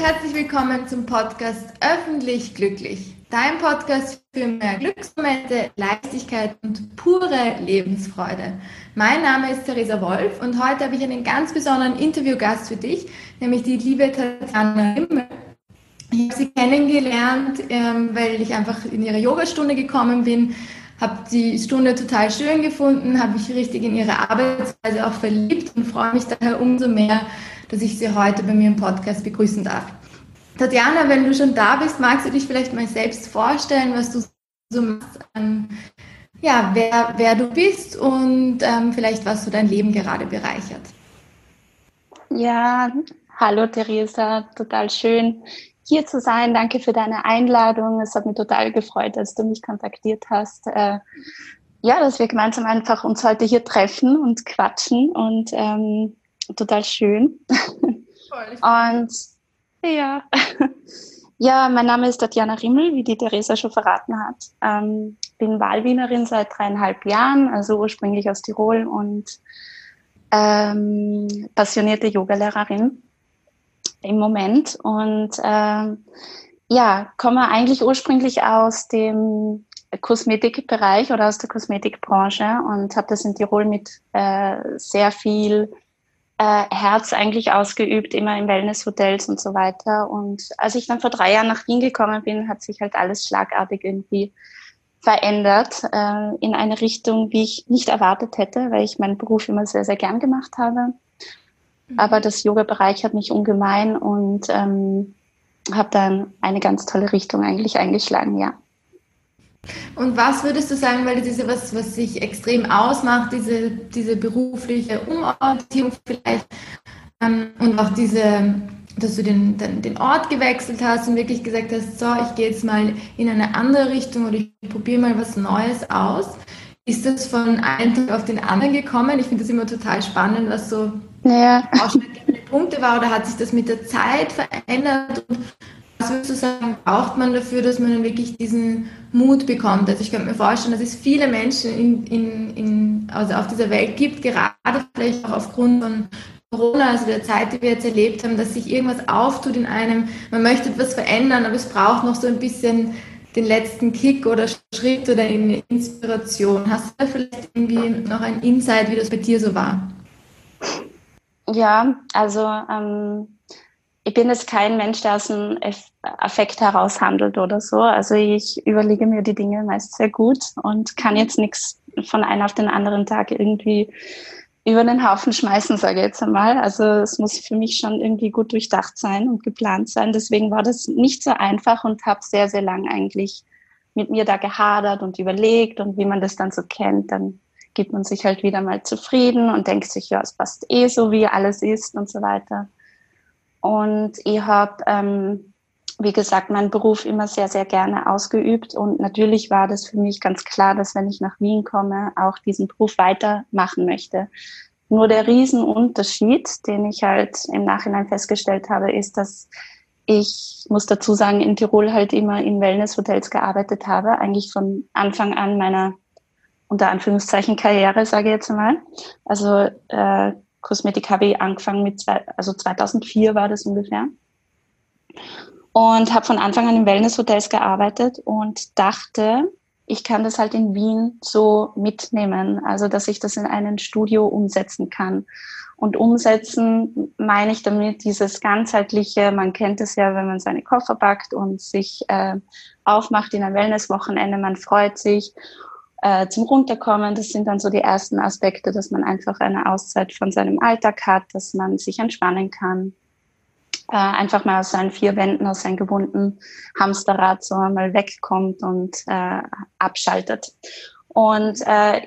herzlich willkommen zum Podcast Öffentlich Glücklich. Dein Podcast für mehr Glücksmomente, Leichtigkeit und pure Lebensfreude. Mein Name ist Theresa Wolf und heute habe ich einen ganz besonderen Interviewgast für dich, nämlich die liebe Tatjana Rimmel. Ich habe sie kennengelernt, ähm, weil ich einfach in ihre Yogastunde gekommen bin, habe die Stunde total schön gefunden, habe mich richtig in ihre Arbeitsweise auch verliebt und freue mich daher umso mehr, dass ich Sie heute bei mir im Podcast begrüßen darf. Tatjana, wenn du schon da bist, magst du dich vielleicht mal selbst vorstellen, was du so machst, ähm, ja, wer, wer du bist und ähm, vielleicht was so dein Leben gerade bereichert. Ja, hallo Theresa, total schön hier zu sein. Danke für deine Einladung. Es hat mich total gefreut, dass du mich kontaktiert hast. Äh, ja, dass wir gemeinsam einfach uns heute hier treffen und quatschen und ähm, total schön. und ja. ja, mein Name ist Tatjana Rimmel, wie die Theresa schon verraten hat. Ähm, bin Wahlwienerin seit dreieinhalb Jahren, also ursprünglich aus Tirol und ähm, passionierte Yogalehrerin im Moment. Und ähm, ja, komme eigentlich ursprünglich aus dem Kosmetikbereich oder aus der Kosmetikbranche und habe das in Tirol mit äh, sehr viel äh, Herz eigentlich ausgeübt, immer in Wellnesshotels und so weiter. Und als ich dann vor drei Jahren nach Wien gekommen bin, hat sich halt alles schlagartig irgendwie verändert äh, in eine Richtung, wie ich nicht erwartet hätte, weil ich meinen Beruf immer sehr, sehr gern gemacht habe. Mhm. Aber das Yoga-Bereich hat mich ungemein und ähm, habe dann eine ganz tolle Richtung eigentlich eingeschlagen, ja. Und was würdest du sagen, weil das ist ja was, was sich extrem ausmacht, diese, diese berufliche Umorientierung vielleicht ähm, und auch diese, dass du den, den, den Ort gewechselt hast und wirklich gesagt hast, so, ich gehe jetzt mal in eine andere Richtung oder ich probiere mal was Neues aus. Ist das von einem Tag auf den anderen gekommen? Ich finde das immer total spannend, was so ja. ausschlaggebende Punkte war oder hat sich das mit der Zeit verändert? Und was würdest du sagen, braucht man dafür, dass man wirklich diesen Mut bekommt? Also ich könnte mir vorstellen, dass es viele Menschen in, in, in, also auf dieser Welt gibt, gerade vielleicht auch aufgrund von Corona, also der Zeit, die wir jetzt erlebt haben, dass sich irgendwas auftut in einem, man möchte etwas verändern, aber es braucht noch so ein bisschen den letzten Kick oder Schritt oder eine Inspiration. Hast du da vielleicht irgendwie noch ein Insight, wie das bei dir so war? Ja, also ähm, ich bin jetzt kein Mensch, der aus dem Affekt heraus handelt oder so. Also ich überlege mir die Dinge meist sehr gut und kann jetzt nichts von einem auf den anderen Tag irgendwie über den Haufen schmeißen, sage ich jetzt einmal. Also es muss für mich schon irgendwie gut durchdacht sein und geplant sein. Deswegen war das nicht so einfach und habe sehr, sehr lang eigentlich mit mir da gehadert und überlegt und wie man das dann so kennt, dann gibt man sich halt wieder mal zufrieden und denkt sich, ja, es passt eh so, wie alles ist und so weiter. Und ich habe, ähm, wie gesagt, meinen Beruf immer sehr, sehr gerne ausgeübt. Und natürlich war das für mich ganz klar, dass wenn ich nach Wien komme, auch diesen Beruf weitermachen möchte. Nur der Riesenunterschied, den ich halt im Nachhinein festgestellt habe, ist, dass ich muss dazu sagen, in Tirol halt immer in Wellnesshotels gearbeitet habe, eigentlich von Anfang an meiner unter Anführungszeichen Karriere, sage ich jetzt einmal. Also äh, Kosmetik habe ich angefangen mit, zwei, also 2004 war das ungefähr. Und habe von Anfang an in Wellnesshotels gearbeitet und dachte, ich kann das halt in Wien so mitnehmen, also dass ich das in einem Studio umsetzen kann. Und umsetzen meine ich damit dieses ganzheitliche, man kennt es ja, wenn man seine Koffer packt und sich äh, aufmacht in ein Wellnesswochenende, man freut sich äh, zum Runterkommen. Das sind dann so die ersten Aspekte, dass man einfach eine Auszeit von seinem Alltag hat, dass man sich entspannen kann. Äh, einfach mal aus seinen vier Wänden, aus seinem gewohnten Hamsterrad so einmal wegkommt und äh, abschaltet. Und, äh,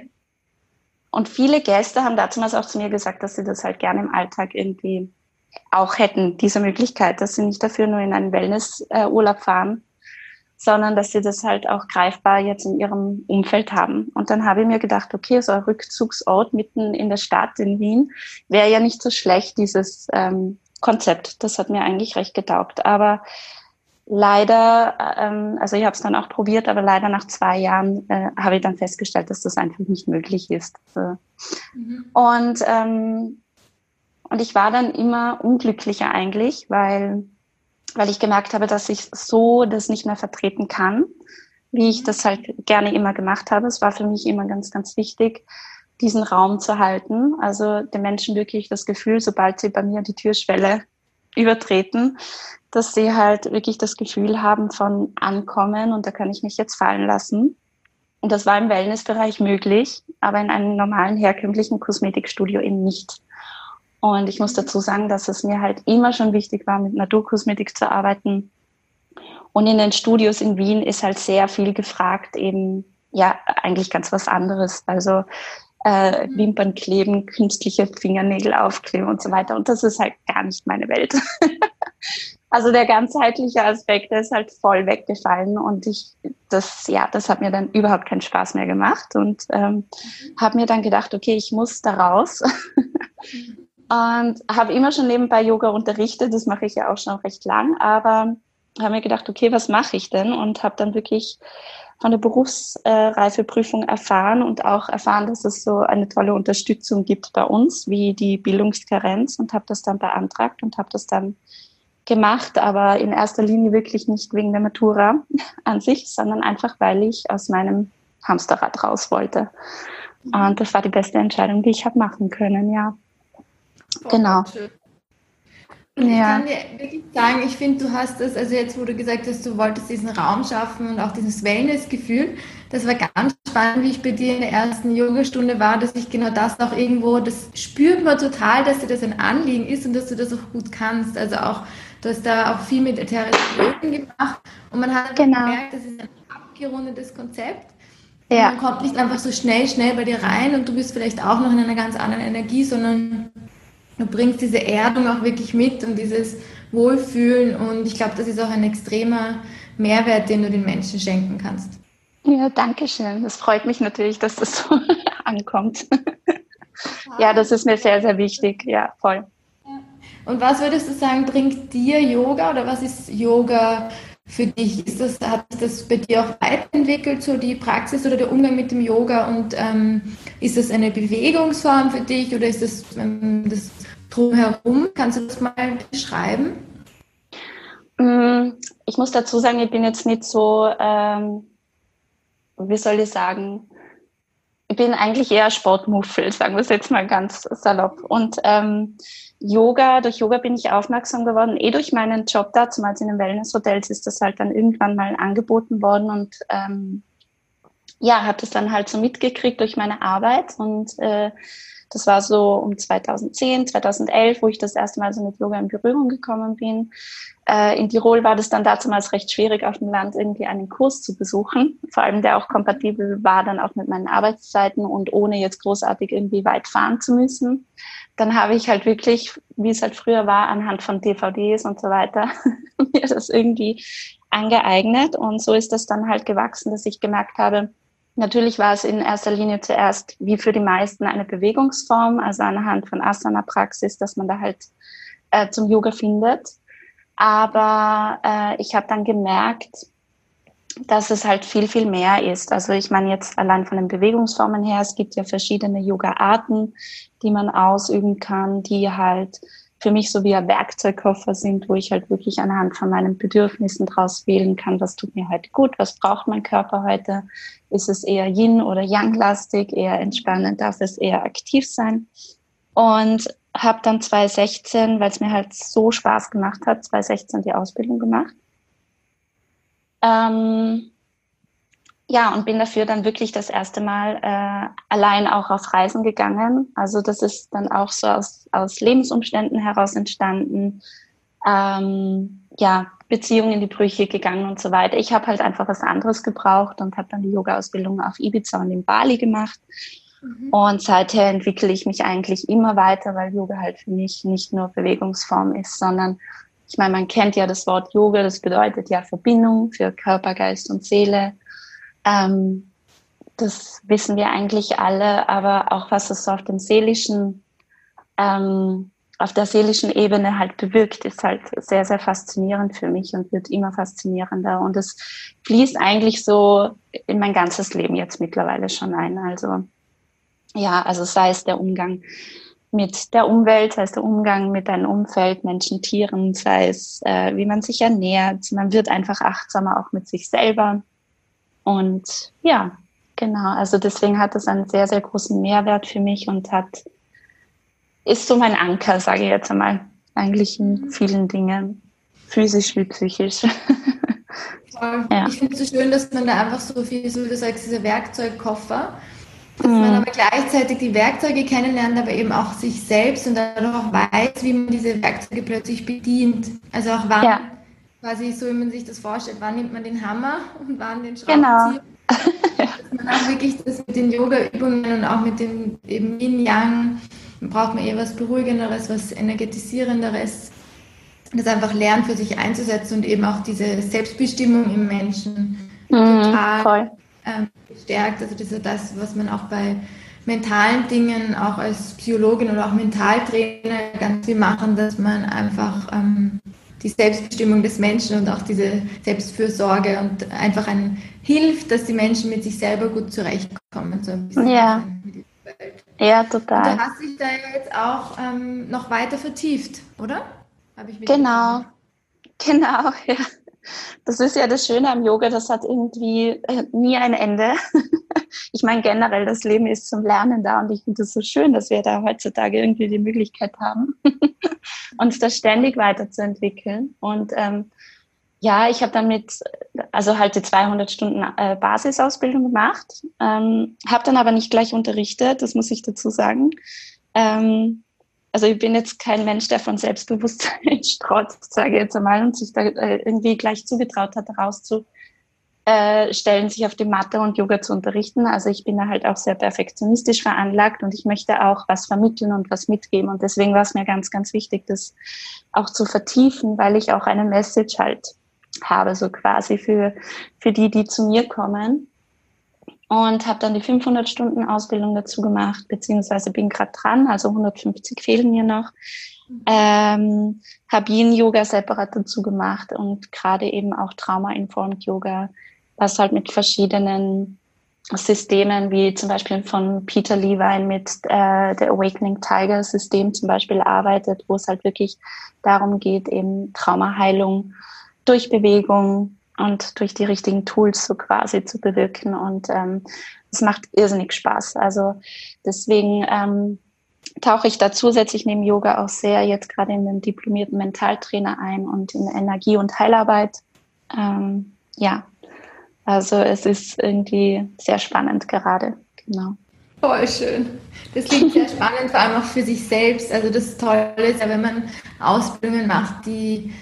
und viele Gäste haben dazu auch zu mir gesagt, dass sie das halt gerne im Alltag irgendwie auch hätten, diese Möglichkeit, dass sie nicht dafür nur in einen Wellnessurlaub fahren, sondern dass sie das halt auch greifbar jetzt in ihrem Umfeld haben. Und dann habe ich mir gedacht, okay, so ein Rückzugsort mitten in der Stadt in Wien wäre ja nicht so schlecht, dieses ähm, Konzept. Das hat mir eigentlich recht getaugt. Aber leider, ähm, also ich habe es dann auch probiert, aber leider nach zwei Jahren äh, habe ich dann festgestellt, dass das einfach nicht möglich ist. Mhm. Und, ähm, und ich war dann immer unglücklicher eigentlich, weil weil ich gemerkt habe, dass ich so das nicht mehr vertreten kann, wie ich das halt gerne immer gemacht habe. Es war für mich immer ganz, ganz wichtig, diesen Raum zu halten. Also den Menschen wirklich das Gefühl, sobald sie bei mir die Türschwelle übertreten, dass sie halt wirklich das Gefühl haben von Ankommen und da kann ich mich jetzt fallen lassen. Und das war im Wellnessbereich möglich, aber in einem normalen herkömmlichen Kosmetikstudio eben nicht. Und ich muss dazu sagen, dass es mir halt immer schon wichtig war, mit Naturkosmetik zu arbeiten. Und in den Studios in Wien ist halt sehr viel gefragt, eben ja eigentlich ganz was anderes. Also äh, Wimpern kleben, künstliche Fingernägel aufkleben und so weiter. Und das ist halt gar nicht meine Welt. also der ganzheitliche Aspekt ist halt voll weggefallen und ich, das, ja, das hat mir dann überhaupt keinen Spaß mehr gemacht und ähm, habe mir dann gedacht, okay, ich muss da raus. und habe immer schon nebenbei Yoga unterrichtet, das mache ich ja auch schon recht lang, aber habe mir gedacht, okay, was mache ich denn? Und habe dann wirklich von der Berufsreifeprüfung erfahren und auch erfahren, dass es so eine tolle Unterstützung gibt bei uns, wie die Bildungskarenz und habe das dann beantragt und habe das dann gemacht, aber in erster Linie wirklich nicht wegen der Matura an sich, sondern einfach, weil ich aus meinem Hamsterrad raus wollte. Und das war die beste Entscheidung, die ich habe machen können, ja. Genau. Und ich kann dir wirklich sagen, ich finde, du hast das, also jetzt, wo du gesagt hast, du wolltest diesen Raum schaffen und auch dieses Wellness-Gefühl, das war ganz spannend, wie ich bei dir in der ersten Yogastunde war, dass ich genau das auch irgendwo, das spürt man total, dass dir das ein Anliegen ist und dass du das auch gut kannst. Also auch, du hast da auch viel mit ätherischen Ölen gemacht und man hat genau. gemerkt, das ist ein abgerundetes Konzept. Ja. Man kommt nicht einfach so schnell, schnell bei dir rein und du bist vielleicht auch noch in einer ganz anderen Energie, sondern du bringst diese Erdung auch wirklich mit und dieses Wohlfühlen und ich glaube, das ist auch ein extremer Mehrwert, den du den Menschen schenken kannst. Ja, danke schön. Das freut mich natürlich, dass das so ankommt. ja, das ist mir sehr, sehr wichtig. Ja, voll. Und was würdest du sagen, bringt dir Yoga oder was ist Yoga für dich? Ist das, hat sich das bei dir auch weiterentwickelt, so die Praxis oder der Umgang mit dem Yoga? Und ähm, ist das eine Bewegungsform für dich oder ist das ähm, das drumherum? Kannst du das mal beschreiben? Mm, ich muss dazu sagen, ich bin jetzt nicht so, ähm, wie soll ich sagen, ich bin eigentlich eher Sportmuffel, sagen wir es jetzt mal ganz salopp. Und ähm, Yoga, durch Yoga bin ich aufmerksam geworden, eh durch meinen Job da, zumal in den Wellnesshotels ist das halt dann irgendwann mal angeboten worden und ähm, ja, habe das dann halt so mitgekriegt durch meine Arbeit und äh, das war so um 2010, 2011, wo ich das erste Mal so mit Yoga in Berührung gekommen bin. Äh, in Tirol war das dann damals recht schwierig, auf dem Land irgendwie einen Kurs zu besuchen. Vor allem, der auch kompatibel war dann auch mit meinen Arbeitszeiten und ohne jetzt großartig irgendwie weit fahren zu müssen. Dann habe ich halt wirklich, wie es halt früher war, anhand von DVDs und so weiter, mir das irgendwie angeeignet. Und so ist das dann halt gewachsen, dass ich gemerkt habe, Natürlich war es in erster Linie zuerst, wie für die meisten, eine Bewegungsform, also anhand von Asana-Praxis, dass man da halt äh, zum Yoga findet. Aber äh, ich habe dann gemerkt, dass es halt viel, viel mehr ist. Also ich meine jetzt allein von den Bewegungsformen her, es gibt ja verschiedene Yoga-Arten, die man ausüben kann, die halt für mich so wie ein Werkzeugkoffer sind, wo ich halt wirklich anhand von meinen Bedürfnissen draus wählen kann, was tut mir heute gut, was braucht mein Körper heute, ist es eher Yin oder Yang-lastig, eher entspannend, darf es eher aktiv sein. Und habe dann 2016, weil es mir halt so Spaß gemacht hat, 2016 die Ausbildung gemacht. Ähm, ja, und bin dafür dann wirklich das erste Mal äh, allein auch auf Reisen gegangen. Also das ist dann auch so aus, aus Lebensumständen heraus entstanden. Ähm, ja, Beziehungen in die Brüche gegangen und so weiter. Ich habe halt einfach was anderes gebraucht und habe dann die Yoga-Ausbildung auf Ibiza und in Bali gemacht. Mhm. Und seither entwickle ich mich eigentlich immer weiter, weil Yoga halt für mich nicht nur Bewegungsform ist, sondern ich meine, man kennt ja das Wort Yoga, das bedeutet ja Verbindung für Körper, Geist und Seele. Ähm, das wissen wir eigentlich alle, aber auch was es so auf dem seelischen, ähm, auf der seelischen Ebene halt bewirkt, ist halt sehr, sehr faszinierend für mich und wird immer faszinierender. Und es fließt eigentlich so in mein ganzes Leben jetzt mittlerweile schon ein. Also ja, also sei es der Umgang mit der Umwelt, sei es der Umgang mit deinem Umfeld, Menschen, Tieren, sei es äh, wie man sich ernährt. Man wird einfach achtsamer auch mit sich selber. Und ja, genau. Also deswegen hat das einen sehr, sehr großen Mehrwert für mich und hat ist so mein Anker, sage ich jetzt einmal, eigentlich in mhm. vielen Dingen, physisch wie psychisch. Ja. Ich finde es so schön, dass man da einfach so viel, so wie du sagst, dieser Werkzeugkoffer, dass mhm. man aber gleichzeitig die Werkzeuge kennenlernt, aber eben auch sich selbst und dadurch auch weiß, wie man diese Werkzeuge plötzlich bedient. Also auch wann, ja. quasi so wie man sich das vorstellt, wann nimmt man den Hammer und wann den Schraubenzieher. Genau. dass man auch wirklich das mit den Yoga-Übungen und auch mit dem eben Yin-Yang, braucht man eher was Beruhigenderes, was Energetisierenderes, das einfach lernt für sich einzusetzen und eben auch diese Selbstbestimmung im Menschen mhm, total ähm, stärkt. Also das ist das, was man auch bei mentalen Dingen auch als Psychologin oder auch Mentaltrainer ganz viel machen, dass man einfach ähm, die Selbstbestimmung des Menschen und auch diese Selbstfürsorge und einfach ein hilft, dass die Menschen mit sich selber gut zurechtkommen. So ein bisschen ja. Ja, total. Und du hast dich da jetzt auch ähm, noch weiter vertieft, oder? genau, genau, ja. Das ist ja das Schöne am Yoga, das hat irgendwie äh, nie ein Ende. ich meine, generell, das Leben ist zum Lernen da und ich finde es so schön, dass wir da heutzutage irgendwie die Möglichkeit haben, uns da ständig weiterzuentwickeln. Und ähm, ja, ich habe damit, also halt die 200 Stunden äh, Basisausbildung gemacht, ähm, habe dann aber nicht gleich unterrichtet, das muss ich dazu sagen. Ähm, also ich bin jetzt kein Mensch, der von Selbstbewusstsein strotzt, sage ich jetzt einmal, und sich da äh, irgendwie gleich zugetraut hat, rauszustellen, äh, sich auf die Matte und Yoga zu unterrichten. Also ich bin da halt auch sehr perfektionistisch veranlagt und ich möchte auch was vermitteln und was mitgeben. Und deswegen war es mir ganz, ganz wichtig, das auch zu vertiefen, weil ich auch eine Message halt habe, so quasi für, für die, die zu mir kommen und habe dann die 500 Stunden Ausbildung dazu gemacht, beziehungsweise bin gerade dran, also 150 fehlen mir noch. Ähm, habe Yin-Yoga separat dazu gemacht und gerade eben auch Trauma-Informed Yoga, was halt mit verschiedenen Systemen wie zum Beispiel von Peter Levine mit äh, der Awakening Tiger System zum Beispiel arbeitet, wo es halt wirklich darum geht, eben Traumaheilung durch Bewegung, und durch die richtigen Tools so quasi zu bewirken. Und ähm, es macht irrsinnig Spaß. Also deswegen ähm, tauche ich da zusätzlich neben Yoga auch sehr jetzt gerade in den diplomierten Mentaltrainer ein und in Energie- und Heilarbeit. Ähm, ja, also es ist irgendwie sehr spannend gerade. Genau. Voll schön. Das klingt sehr spannend, vor allem auch für sich selbst. Also das Tolle ist ja, wenn man Ausbildungen macht, die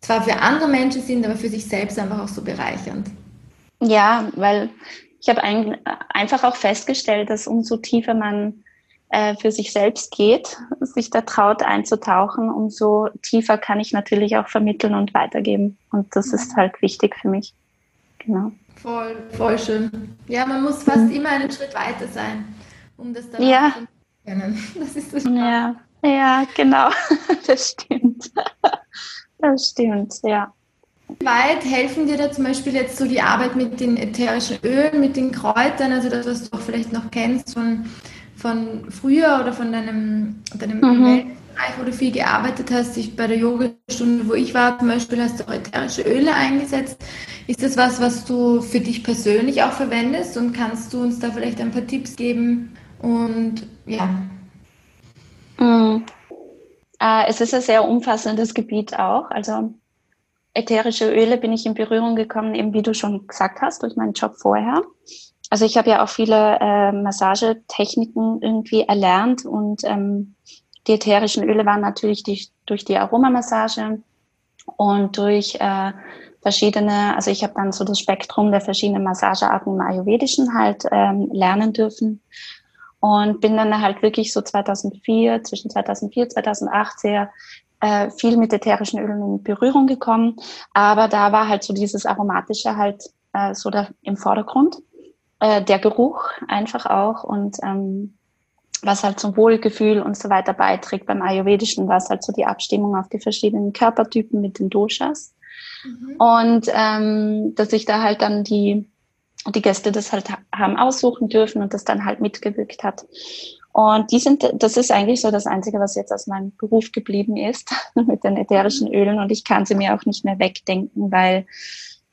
zwar für andere Menschen sind, aber für sich selbst einfach auch so bereichernd. Ja, weil ich habe ein, einfach auch festgestellt, dass umso tiefer man äh, für sich selbst geht, sich da traut einzutauchen, umso tiefer kann ich natürlich auch vermitteln und weitergeben. Und das ist halt wichtig für mich. Genau. Voll, voll schön. Ja, man muss fast mhm. immer einen Schritt weiter sein, um das dann ja. zu können. Das ist so ja. ja, genau. das stimmt. Das stimmt, ja. Weit helfen dir da zum Beispiel jetzt so die Arbeit mit den ätherischen Ölen, mit den Kräutern, also das, was du auch vielleicht noch kennst von, von früher oder von deinem, deinem mhm. Bereich, wo du viel gearbeitet hast. Ich, bei der Yogastunde, wo ich war zum Beispiel, hast du auch ätherische Öle eingesetzt. Ist das was, was du für dich persönlich auch verwendest und kannst du uns da vielleicht ein paar Tipps geben? Und ja. Mhm. Äh, es ist ein sehr umfassendes Gebiet auch. Also ätherische Öle bin ich in Berührung gekommen, eben wie du schon gesagt hast, durch meinen Job vorher. Also ich habe ja auch viele äh, Massagetechniken irgendwie erlernt und ähm, die ätherischen Öle waren natürlich die, durch die Aromamassage und durch äh, verschiedene, also ich habe dann so das Spektrum der verschiedenen Massagearten im Ayurvedischen halt ähm, lernen dürfen und bin dann halt wirklich so 2004, zwischen 2004, 2008 sehr äh, viel mit ätherischen Ölen in Berührung gekommen. Aber da war halt so dieses Aromatische halt äh, so da im Vordergrund. Äh, der Geruch einfach auch und ähm, was halt zum Wohlgefühl und so weiter beiträgt. Beim Ayurvedischen war es halt so die Abstimmung auf die verschiedenen Körpertypen mit den Doshas. Mhm. Und ähm, dass ich da halt dann die die Gäste das halt haben aussuchen dürfen und das dann halt mitgewirkt hat. Und die sind, das ist eigentlich so das Einzige, was jetzt aus meinem Beruf geblieben ist mit den ätherischen Ölen. Und ich kann sie mir auch nicht mehr wegdenken, weil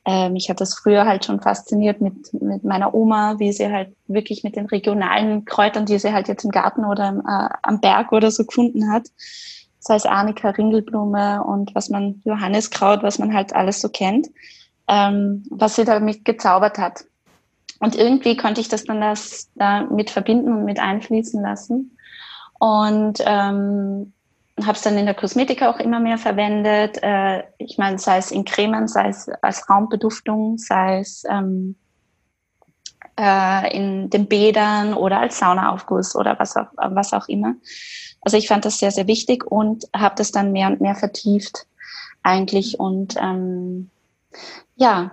äh, mich hat das früher halt schon fasziniert mit, mit meiner Oma, wie sie halt wirklich mit den regionalen Kräutern, die sie halt jetzt im Garten oder äh, am Berg oder so gefunden hat, sei es Arnika, Ringelblume und was man, Johanniskraut, was man halt alles so kennt, ähm, was sie damit gezaubert hat. Und irgendwie konnte ich das dann das damit verbinden und mit einfließen lassen. Und ähm, habe es dann in der Kosmetik auch immer mehr verwendet. Äh, ich meine, sei es in Cremen, sei es als Raumbeduftung, sei es ähm, äh, in den Bädern oder als Saunaaufguss oder was auch, was auch immer. Also ich fand das sehr, sehr wichtig und habe das dann mehr und mehr vertieft eigentlich. Und ähm, ja,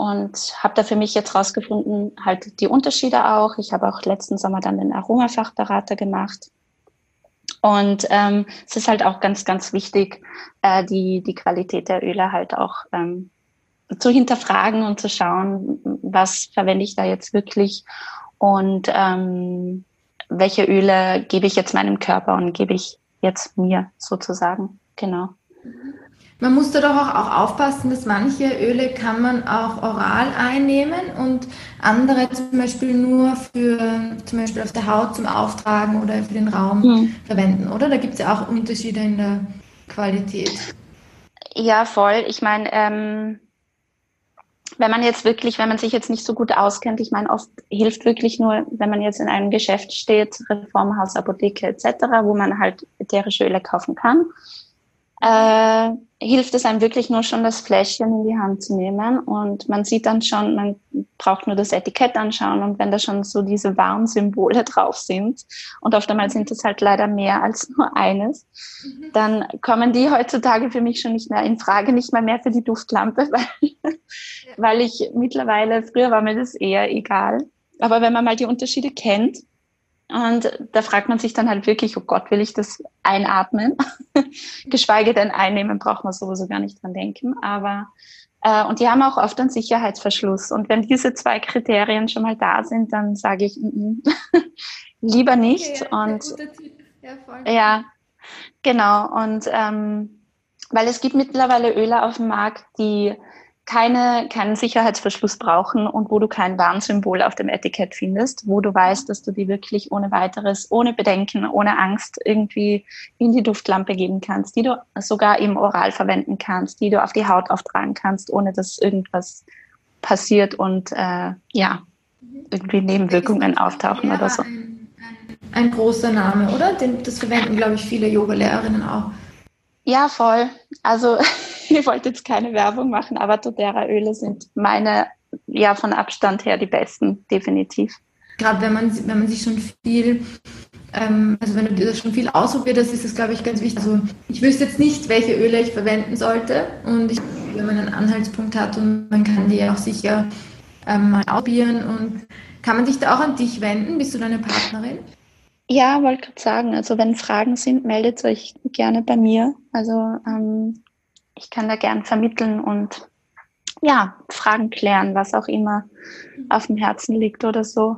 und habe da für mich jetzt rausgefunden, halt die Unterschiede auch. Ich habe auch letzten Sommer dann den Aromafachberater gemacht. Und ähm, es ist halt auch ganz, ganz wichtig, äh, die, die Qualität der Öle halt auch ähm, zu hinterfragen und zu schauen, was verwende ich da jetzt wirklich und ähm, welche Öle gebe ich jetzt meinem Körper und gebe ich jetzt mir sozusagen. Genau. Man muss da doch auch aufpassen, dass manche Öle kann man auch oral einnehmen und andere zum Beispiel nur für zum Beispiel auf der Haut zum Auftragen oder für den Raum mhm. verwenden, oder? Da gibt es ja auch Unterschiede in der Qualität. Ja, voll. Ich meine, ähm, wenn man jetzt wirklich, wenn man sich jetzt nicht so gut auskennt, ich meine, oft hilft wirklich nur, wenn man jetzt in einem Geschäft steht, Reformhaus, Apotheke etc., wo man halt ätherische Öle kaufen kann äh, hilft es einem wirklich nur schon, das Fläschchen in die Hand zu nehmen. Und man sieht dann schon, man braucht nur das Etikett anschauen. Und wenn da schon so diese Warnsymbole drauf sind, und oft einmal sind es halt leider mehr als nur eines, mhm. dann kommen die heutzutage für mich schon nicht mehr in Frage, nicht mal mehr für die Duftlampe, weil, weil ich mittlerweile, früher war mir das eher egal. Aber wenn man mal die Unterschiede kennt, und da fragt man sich dann halt wirklich, oh Gott, will ich das einatmen? Geschweige denn einnehmen, braucht man sowieso gar nicht dran denken. Aber äh, und die haben auch oft einen Sicherheitsverschluss. Und wenn diese zwei Kriterien schon mal da sind, dann sage ich mm, mm, lieber nicht. Okay, ja, und ja, ja, genau. Und ähm, weil es gibt mittlerweile Öle auf dem Markt, die keine, keinen Sicherheitsverschluss brauchen und wo du kein Warnsymbol auf dem Etikett findest, wo du weißt, dass du die wirklich ohne weiteres, ohne Bedenken, ohne Angst irgendwie in die Duftlampe geben kannst, die du sogar im Oral verwenden kannst, die du auf die Haut auftragen kannst, ohne dass irgendwas passiert und äh, ja, irgendwie Nebenwirkungen auftauchen oder so. Ein, ein, großer Name, oder? Den, das verwenden, glaube ich, viele Yoga-Lehrerinnen auch. Ja, voll. Also ich wollte jetzt keine Werbung machen, aber doTERRA-Öle sind meine, ja, von Abstand her die besten, definitiv. Gerade wenn man, wenn man sich schon viel, ähm, also wenn du dir das schon viel ausprobiert hast, ist das, glaube ich, ganz wichtig. Also ich wüsste jetzt nicht, welche Öle ich verwenden sollte und ich, wenn man einen Anhaltspunkt hat und man kann die auch sicher ähm, mal ausprobieren und kann man sich da auch an dich wenden? Bist du deine Partnerin? Ja, wollte gerade sagen, also wenn Fragen sind, meldet euch gerne bei mir. Also ähm, ich kann da gern vermitteln und ja, Fragen klären, was auch immer auf dem Herzen liegt oder so.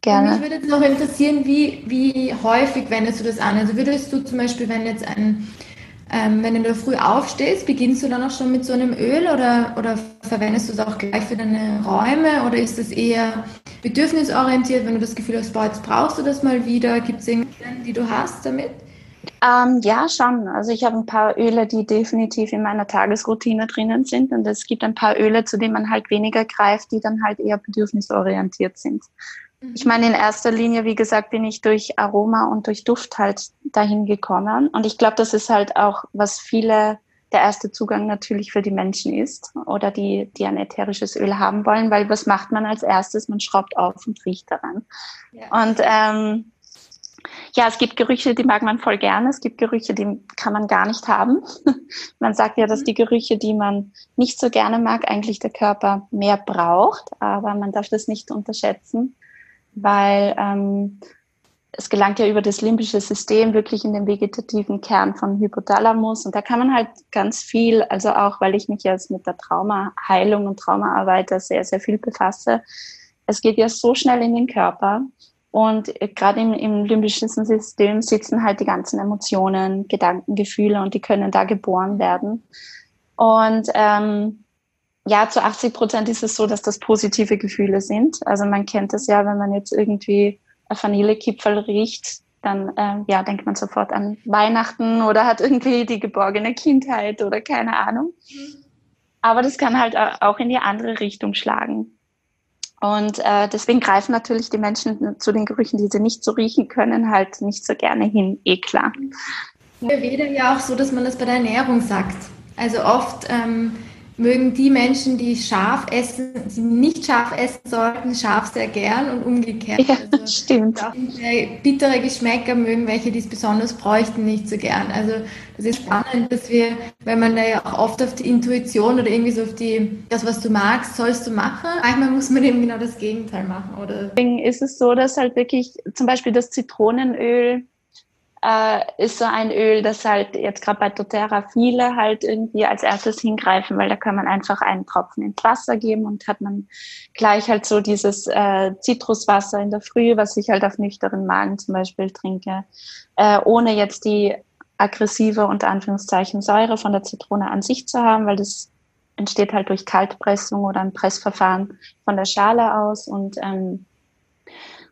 Gerne. Mich würde jetzt noch interessieren, wie, wie häufig wendest du das an? Also würdest du zum Beispiel, wenn jetzt ein ähm, wenn du da früh aufstehst, beginnst du dann auch schon mit so einem Öl oder, oder verwendest du es auch gleich für deine Räume oder ist das eher bedürfnisorientiert, wenn du das Gefühl hast, boah, jetzt brauchst du das mal wieder? Gibt es irgendwelche, die du hast damit? Ähm, ja, schon. Also ich habe ein paar Öle, die definitiv in meiner Tagesroutine drinnen sind und es gibt ein paar Öle, zu denen man halt weniger greift, die dann halt eher bedürfnisorientiert sind. Ich meine, in erster Linie, wie gesagt, bin ich durch Aroma und durch Duft halt dahin gekommen. Und ich glaube, das ist halt auch, was viele der erste Zugang natürlich für die Menschen ist oder die, die ein ätherisches Öl haben wollen, weil was macht man als erstes? Man schraubt auf und riecht daran. Ja. Und ähm, ja, es gibt Gerüche, die mag man voll gerne. Es gibt Gerüche, die kann man gar nicht haben. man sagt ja, dass mhm. die Gerüche, die man nicht so gerne mag, eigentlich der Körper mehr braucht. Aber man darf das nicht unterschätzen weil ähm, es gelangt ja über das limbische System wirklich in den vegetativen Kern von Hypothalamus und da kann man halt ganz viel, also auch weil ich mich jetzt mit der Traumaheilung und Traumaarbeit sehr, sehr viel befasse. Es geht ja so schnell in den Körper Und gerade im, im limbischen System sitzen halt die ganzen Emotionen, Gedanken, Gefühle und die können da geboren werden. Und ähm, ja, zu 80 Prozent ist es so, dass das positive Gefühle sind. Also man kennt das ja, wenn man jetzt irgendwie ein Vanillekipferl riecht, dann ähm, ja, denkt man sofort an Weihnachten oder hat irgendwie die geborgene Kindheit oder keine Ahnung. Aber das kann halt auch in die andere Richtung schlagen. Und äh, deswegen greifen natürlich die Menschen zu den Gerüchen, die sie nicht so riechen können, halt nicht so gerne hin, eh klar. Ayurveda ja auch so, dass man das bei der Ernährung sagt. Also oft ähm, mögen die Menschen, die scharf essen, die nicht scharf essen sollten, scharf sehr gern und umgekehrt. Ja, also, stimmt. Auch bittere Geschmäcker mögen welche, die es besonders bräuchten, nicht so gern. Also das ist spannend, dass wir, wenn man da ja auch oft auf die Intuition oder irgendwie so auf die, das, was du magst, sollst du machen. Manchmal muss man eben genau das Gegenteil machen, oder? Deswegen ist es so, dass halt wirklich zum Beispiel das Zitronenöl äh, ist so ein Öl, das halt jetzt gerade bei doTERRA viele halt irgendwie als erstes hingreifen, weil da kann man einfach einen Tropfen ins Wasser geben und hat man gleich halt so dieses äh, Zitruswasser in der Früh, was ich halt auf nüchteren Magen zum Beispiel trinke, äh, ohne jetzt die aggressive unter Anführungszeichen Säure von der Zitrone an sich zu haben, weil das entsteht halt durch Kaltpressung oder ein Pressverfahren von der Schale aus und ähm,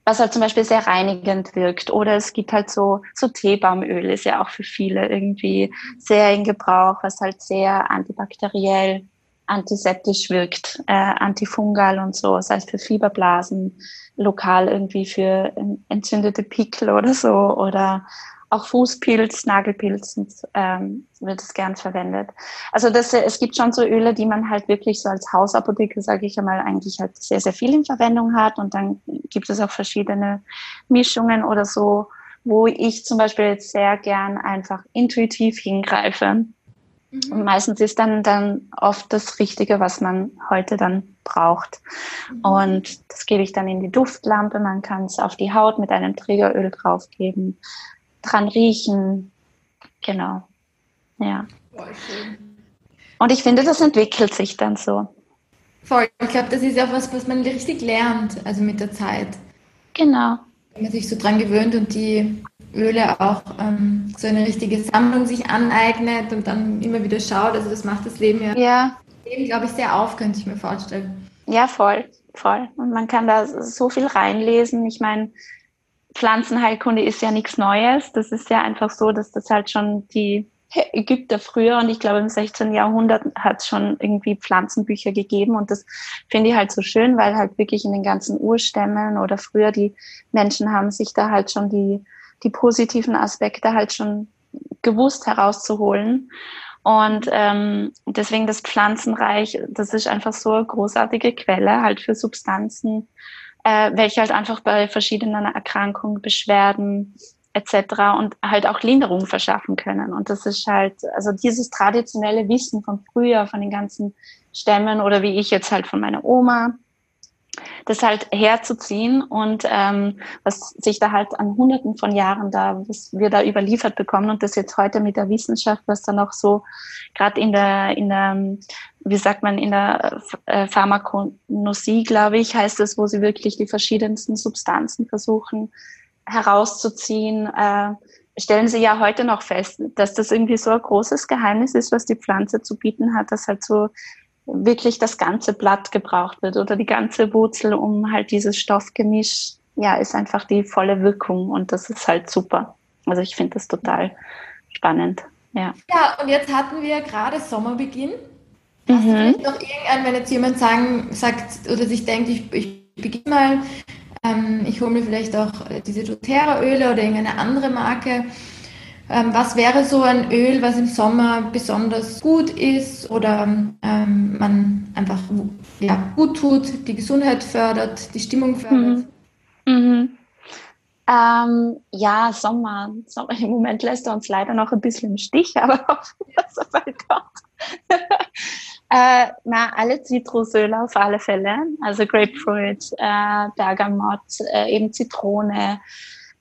was halt zum Beispiel sehr reinigend wirkt. Oder es gibt halt so, so Teebaumöl ist ja auch für viele irgendwie sehr in Gebrauch, was halt sehr antibakteriell, antiseptisch wirkt, äh, antifungal und so, das heißt für Fieberblasen, lokal irgendwie für entzündete Pickel oder so oder auch Fußpilz, Nagelpilz ähm, wird es gern verwendet. Also das, es gibt schon so Öle, die man halt wirklich so als Hausapotheke, sage ich einmal, eigentlich halt sehr, sehr viel in Verwendung hat. Und dann gibt es auch verschiedene Mischungen oder so, wo ich zum Beispiel jetzt sehr gern einfach intuitiv hingreife. Mhm. Und meistens ist dann, dann oft das Richtige, was man heute dann braucht. Mhm. Und das gebe ich dann in die Duftlampe. Man kann es auf die Haut mit einem Trägeröl draufgeben dran riechen. Genau. Ja. Und ich finde, das entwickelt sich dann so. Voll. Ich glaube, das ist ja auch was, was man richtig lernt, also mit der Zeit. Genau. Wenn man sich so dran gewöhnt und die Öle auch ähm, so eine richtige Sammlung sich aneignet und dann immer wieder schaut, also das macht das Leben ja, ja. Leben, glaube ich, sehr auf, könnte ich mir vorstellen. Ja, voll, voll. Und man kann da so viel reinlesen. Ich meine, Pflanzenheilkunde ist ja nichts Neues. Das ist ja einfach so, dass das halt schon die Ägypter früher und ich glaube im 16. Jahrhundert hat es schon irgendwie Pflanzenbücher gegeben und das finde ich halt so schön, weil halt wirklich in den ganzen Urstämmen oder früher die Menschen haben sich da halt schon die, die positiven Aspekte halt schon gewusst herauszuholen. Und ähm, deswegen das Pflanzenreich, das ist einfach so eine großartige Quelle halt für Substanzen, äh, welche halt einfach bei verschiedenen Erkrankungen, Beschwerden etc. und halt auch Linderung verschaffen können. Und das ist halt, also dieses traditionelle Wissen von früher, von den ganzen Stämmen oder wie ich jetzt halt von meiner Oma, das halt herzuziehen und ähm, was sich da halt an Hunderten von Jahren da, was wir da überliefert bekommen und das jetzt heute mit der Wissenschaft, was da noch so gerade in der in der wie sagt man in der äh, Pharmakonosie, glaube ich, heißt es, wo sie wirklich die verschiedensten Substanzen versuchen herauszuziehen. Äh, stellen sie ja heute noch fest, dass das irgendwie so ein großes Geheimnis ist, was die Pflanze zu bieten hat, dass halt so wirklich das ganze Blatt gebraucht wird oder die ganze Wurzel, um halt dieses Stoffgemisch, ja, ist einfach die volle Wirkung und das ist halt super. Also ich finde das total spannend. Ja. ja, und jetzt hatten wir gerade Sommerbeginn. Hast mhm. du noch irgendwann, wenn jetzt jemand sagen, sagt oder sich denkt, ich, ich beginne mal, ähm, ich hole mir vielleicht auch diese doTERRA-Öle oder irgendeine andere Marke was wäre so ein Öl, was im Sommer besonders gut ist oder ähm, man einfach ja, gut tut, die Gesundheit fördert, die Stimmung fördert? Mhm. Mhm. Ähm, ja, Sommer. Sommer. Im Moment lässt er uns leider noch ein bisschen im Stich, aber hoffen, dass er bald kommt. äh, na, alle Zitrusöle auf alle Fälle. Also Grapefruit, äh, Bergamot, äh, eben Zitrone,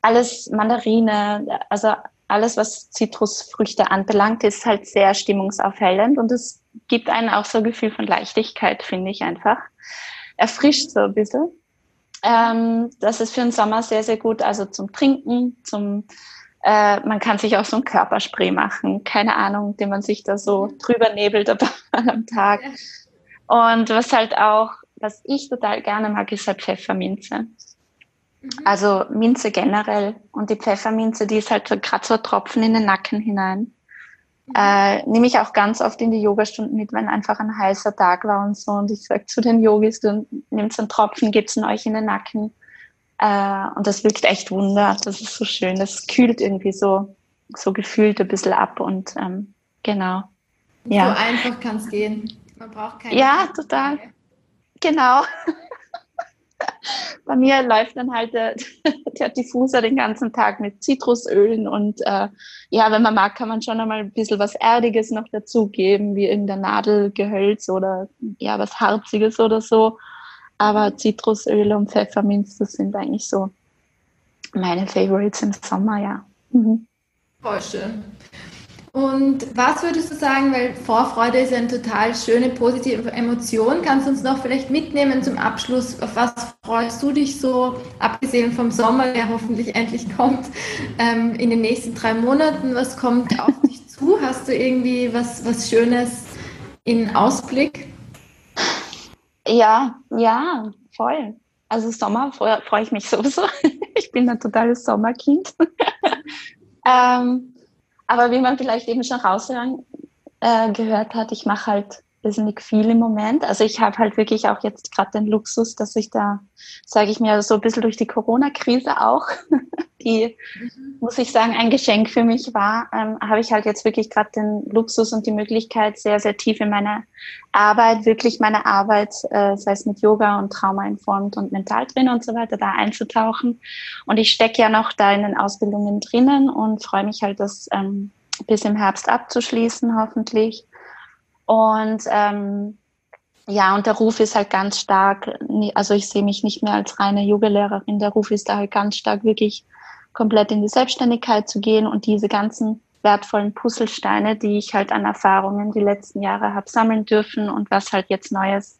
alles Mandarine, also alles, was Zitrusfrüchte anbelangt, ist halt sehr stimmungsaufhellend und es gibt einen auch so ein Gefühl von Leichtigkeit, finde ich einfach. Erfrischt so ein bisschen. Ähm, das ist für den Sommer sehr, sehr gut. Also zum Trinken, zum äh, man kann sich auch so ein Körperspray machen, keine Ahnung, den man sich da so mhm. drüber nebelt am Tag. Und was halt auch, was ich total gerne mag, ist halt Pfefferminze. Mhm. Also Minze generell. Und die Pfefferminze, die ist halt so gerade so ein Tropfen in den Nacken hinein. Mhm. Äh, nehme ich auch ganz oft in die Yogastunden mit, wenn einfach ein heißer Tag war und so. Und ich sage zu den Yogis, du nehmt so einen Tropfen, gebt ihn euch in den Nacken. Äh, und das wirkt echt Wunder. Das ist so schön. Das kühlt irgendwie so, so gefühlt ein bisschen ab. Und ähm, genau. Ja. So einfach kann es gehen. Man braucht keine. Ja, total. Genau. Bei mir läuft dann halt der, der, Diffuser den ganzen Tag mit Zitrusölen und äh, ja, wenn man mag, kann man schon einmal ein bisschen was Erdiges noch dazugeben, wie irgendein Nadelgehölz oder ja, was Harziges oder so. Aber Zitrusöle und Pfefferminz, das sind eigentlich so meine Favorites im Sommer, ja. Mhm. Voll schön. Und was würdest du sagen, weil Vorfreude ist eine total schöne, positive Emotion, kannst du uns noch vielleicht mitnehmen zum Abschluss, auf was freust du dich so, abgesehen vom Sommer, der hoffentlich endlich kommt, ähm, in den nächsten drei Monaten, was kommt auf dich zu? Hast du irgendwie was, was Schönes in Ausblick? Ja, ja, voll. Also Sommer freue freu ich mich sowieso. ich bin ein totales Sommerkind. ähm, aber wie man vielleicht eben schon raushören äh, hat, ich mache halt irrsinnig viel im Moment. Also ich habe halt wirklich auch jetzt gerade den Luxus, dass ich da, sage ich mir, so ein bisschen durch die Corona-Krise auch, die, mhm. muss ich sagen, ein Geschenk für mich war, ähm, habe ich halt jetzt wirklich gerade den Luxus und die Möglichkeit, sehr, sehr tief in meine Arbeit, wirklich meine Arbeit, äh, sei es mit Yoga und Trauma informt und Mentaltrainer und so weiter, da einzutauchen. Und ich stecke ja noch da in den Ausbildungen drinnen und freue mich halt, das ähm, bis im Herbst abzuschließen, hoffentlich. Und ähm, ja, und der Ruf ist halt ganz stark, also ich sehe mich nicht mehr als reine Yogalehrerin, der Ruf ist da halt ganz stark, wirklich komplett in die Selbstständigkeit zu gehen und diese ganzen wertvollen Puzzlesteine, die ich halt an Erfahrungen die letzten Jahre habe sammeln dürfen und was halt jetzt Neues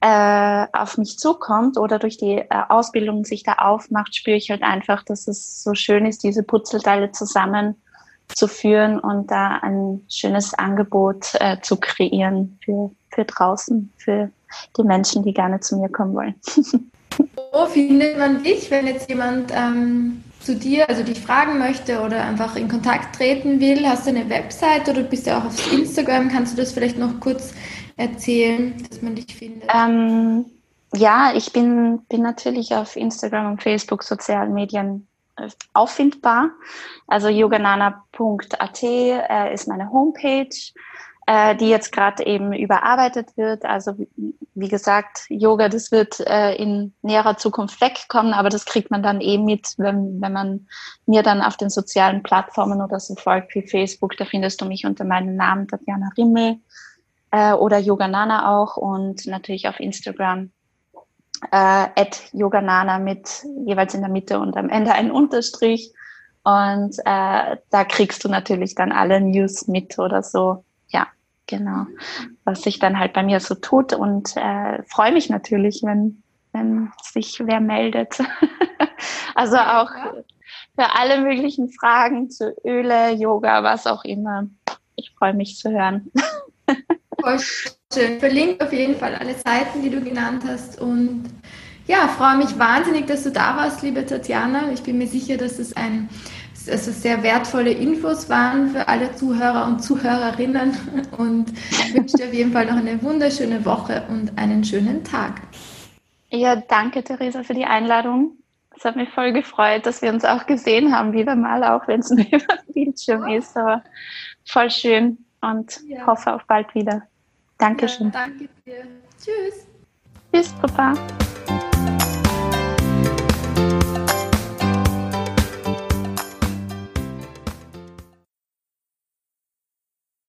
äh, auf mich zukommt oder durch die äh, Ausbildung sich da aufmacht, spüre ich halt einfach, dass es so schön ist, diese Puzzleteile zusammen zu führen und da ein schönes Angebot äh, zu kreieren für, für draußen, für die Menschen, die gerne zu mir kommen wollen. Wo findet man dich, wenn jetzt jemand ähm, zu dir, also dich fragen möchte oder einfach in Kontakt treten will? Hast du eine Website oder bist du auch auf Instagram? Kannst du das vielleicht noch kurz erzählen, dass man dich findet? Ähm, ja, ich bin, bin natürlich auf Instagram und Facebook, sozialen Medien auffindbar. Also yoganana.at äh, ist meine Homepage äh, die jetzt gerade eben überarbeitet wird. Also wie gesagt, Yoga, das wird äh, in näherer Zukunft wegkommen, aber das kriegt man dann eben eh mit, wenn, wenn man mir dann auf den sozialen Plattformen oder so folgt wie Facebook, da findest du mich unter meinem Namen Tatjana Rimmel äh, oder Yoganana auch und natürlich auf Instagram äh, at Yoganana mit jeweils in der Mitte und am Ende ein Unterstrich. Und äh, da kriegst du natürlich dann alle News mit oder so genau, was sich dann halt bei mir so tut und äh, freue mich natürlich, wenn, wenn sich wer meldet. also auch für alle möglichen Fragen zu Öle, Yoga, was auch immer. Ich freue mich zu hören. Voll schön. Verlinkt auf jeden Fall alle Seiten, die du genannt hast und ja, freue mich wahnsinnig, dass du da warst, liebe Tatjana. Ich bin mir sicher, dass es ein also sehr wertvolle Infos waren für alle Zuhörer und Zuhörerinnen und wünsche dir auf jeden Fall noch eine wunderschöne Woche und einen schönen Tag. Ja, danke Theresa für die Einladung. Es hat mich voll gefreut, dass wir uns auch gesehen haben, wieder mal, auch wenn es nur über Bildschirm ist, aber voll schön und ja. hoffe auf bald wieder. Dankeschön. Ja, danke dir. Tschüss. Tschüss, Papa.